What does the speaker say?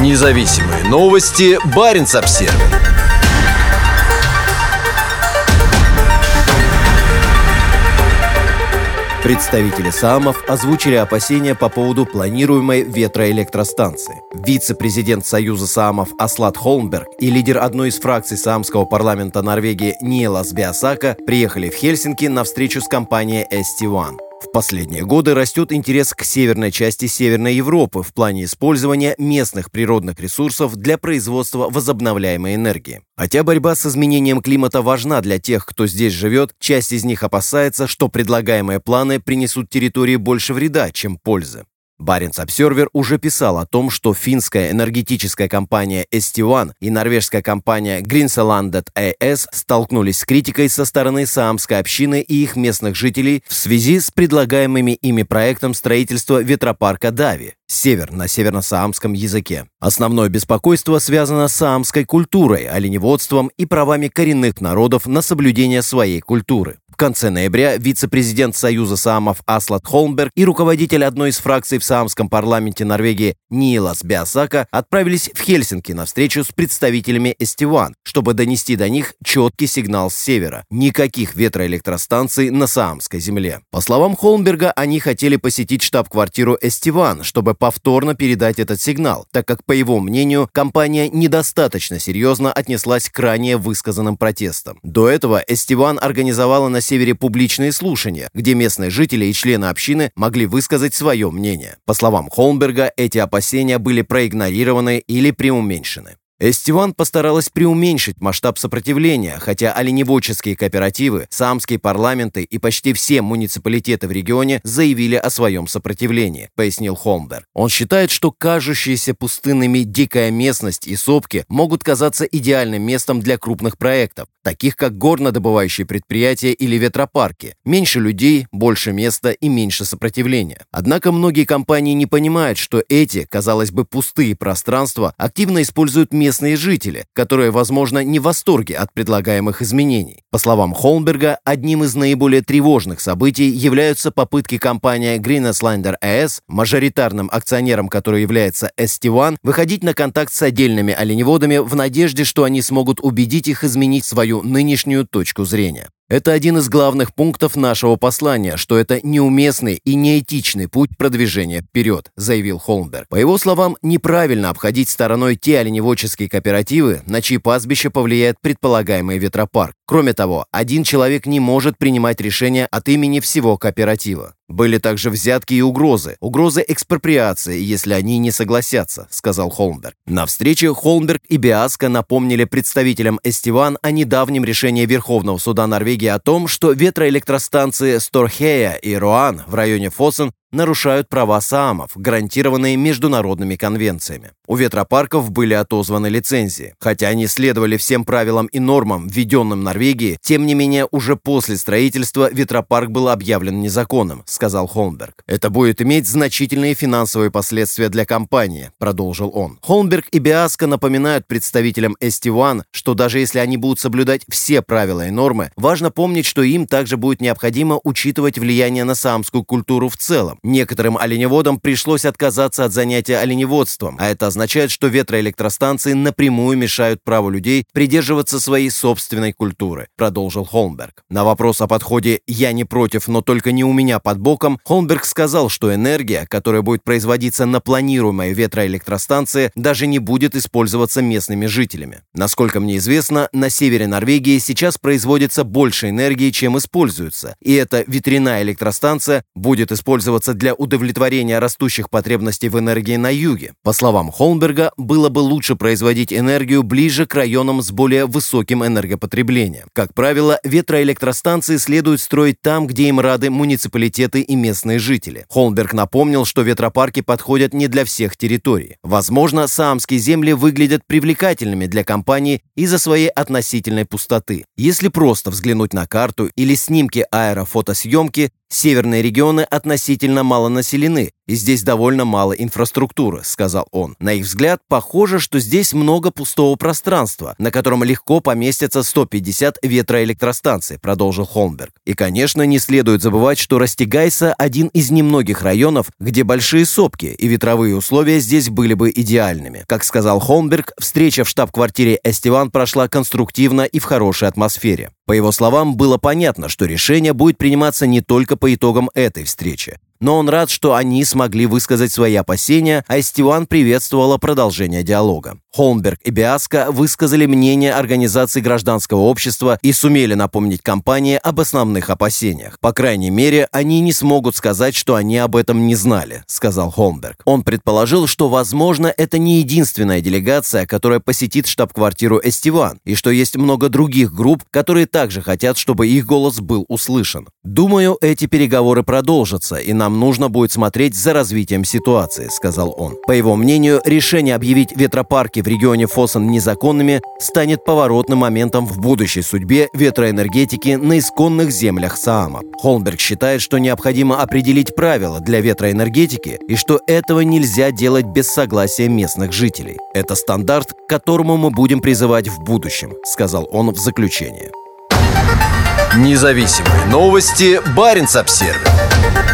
Независимые новости. Барин обсерва Представители СААМов озвучили опасения по поводу планируемой ветроэлектростанции. Вице-президент Союза СААМов Аслат Холмберг и лидер одной из фракций Саамского парламента Норвегии Ниелас Биасака приехали в Хельсинки на встречу с компанией ST1. В последние годы растет интерес к северной части Северной Европы в плане использования местных природных ресурсов для производства возобновляемой энергии. Хотя борьба с изменением климата важна для тех, кто здесь живет, часть из них опасается, что предлагаемые планы принесут территории больше вреда, чем пользы. Баренц Обсервер уже писал о том, что финская энергетическая компания ST1 и норвежская компания Grinselandet AS столкнулись с критикой со стороны саамской общины и их местных жителей в связи с предлагаемыми ими проектом строительства ветропарка Дави, север на северно-саамском языке. Основное беспокойство связано с саамской культурой, оленеводством и правами коренных народов на соблюдение своей культуры конце ноября вице-президент Союза Саамов Аслат Холмберг и руководитель одной из фракций в Саамском парламенте Норвегии Нилас Биасака отправились в Хельсинки на встречу с представителями Эстиван, чтобы донести до них четкий сигнал с севера. Никаких ветроэлектростанций на Саамской земле. По словам Холмберга, они хотели посетить штаб-квартиру Эстиван, чтобы повторно передать этот сигнал, так как, по его мнению, компания недостаточно серьезно отнеслась к ранее высказанным протестам. До этого Эстиван организовала на севере публичные слушания, где местные жители и члены общины могли высказать свое мнение. По словам Холмберга, эти опасения были проигнорированы или преуменьшены. Эстиван постаралась преуменьшить масштаб сопротивления, хотя оленеводческие кооперативы, самские парламенты и почти все муниципалитеты в регионе заявили о своем сопротивлении, пояснил Холмберг. Он считает, что кажущиеся пустынными дикая местность и сопки могут казаться идеальным местом для крупных проектов, таких как горнодобывающие предприятия или ветропарки. Меньше людей, больше места и меньше сопротивления. Однако многие компании не понимают, что эти, казалось бы, пустые пространства активно используют местные жители, которые, возможно, не в восторге от предлагаемых изменений. По словам Холмберга, одним из наиболее тревожных событий являются попытки компании Greeneslander AS, мажоритарным акционером которой является ST1, выходить на контакт с отдельными оленеводами в надежде, что они смогут убедить их изменить свою нынешнюю точку зрения. Это один из главных пунктов нашего послания, что это неуместный и неэтичный путь продвижения вперед, заявил Холмберг. По его словам, неправильно обходить стороной те оленеводческие кооперативы, на чьи пастбища повлияет предполагаемый ветропарк. Кроме того, один человек не может принимать решения от имени всего кооператива. Были также взятки и угрозы. Угрозы экспроприации, если они не согласятся, сказал Холмберг. На встрече Холмберг и Биаска напомнили представителям Эстиван о недавнем решении Верховного суда Норвегии о том, что ветроэлектростанции Сторхея и Руан в районе Фоссен нарушают права саамов, гарантированные международными конвенциями. У ветропарков были отозваны лицензии. Хотя они следовали всем правилам и нормам, введенным Норвегией, тем не менее уже после строительства ветропарк был объявлен незаконным, сказал Холмберг. Это будет иметь значительные финансовые последствия для компании, продолжил он. Холмберг и Биаска напоминают представителям ST1, что даже если они будут соблюдать все правила и нормы, важно помнить, что им также будет необходимо учитывать влияние на саамскую культуру в целом. Некоторым оленеводам пришлось отказаться от занятия оленеводством, а это означает, что ветроэлектростанции напрямую мешают праву людей придерживаться своей собственной культуры, продолжил Холмберг. На вопрос о подходе «я не против, но только не у меня под боком», Холмберг сказал, что энергия, которая будет производиться на планируемой ветроэлектростанции, даже не будет использоваться местными жителями. Насколько мне известно, на севере Норвегии сейчас производится больше энергии, чем используется, и эта ветряная электростанция будет использоваться для удовлетворения растущих потребностей в энергии на юге. По словам Холмберга, было бы лучше производить энергию ближе к районам с более высоким энергопотреблением. Как правило, ветроэлектростанции следует строить там, где им рады муниципалитеты и местные жители. Холмберг напомнил, что ветропарки подходят не для всех территорий. Возможно, саамские земли выглядят привлекательными для компаний из-за своей относительной пустоты. Если просто взглянуть на карту или снимки аэрофотосъемки, северные регионы относительно мало населены, и здесь довольно мало инфраструктуры», — сказал он. На их взгляд, похоже, что здесь много пустого пространства, на котором легко поместятся 150 ветроэлектростанций, продолжил Холмберг. И, конечно, не следует забывать, что Растигайса – один из немногих районов, где большие сопки, и ветровые условия здесь были бы идеальными. Как сказал Холмберг, встреча в штаб-квартире Эстиван прошла конструктивно и в хорошей атмосфере. По его словам, было понятно, что решение будет приниматься не только по итогам этой встречи но он рад, что они смогли высказать свои опасения, а Стиван приветствовала продолжение диалога. Холмберг и Биаска высказали мнение организации гражданского общества и сумели напомнить компании об основных опасениях. По крайней мере, они не смогут сказать, что они об этом не знали, сказал Холмберг. Он предположил, что, возможно, это не единственная делегация, которая посетит штаб-квартиру Эстиван, и что есть много других групп, которые также хотят, чтобы их голос был услышан. Думаю, эти переговоры продолжатся, и нам нужно будет смотреть за развитием ситуации, сказал он. По его мнению, решение объявить ветропарки в регионе Фосан незаконными станет поворотным моментом в будущей судьбе ветроэнергетики на исконных землях Саама. Холмберг считает, что необходимо определить правила для ветроэнергетики и что этого нельзя делать без согласия местных жителей. Это стандарт, к которому мы будем призывать в будущем, сказал он в заключение. Независимые новости. Барин обсервис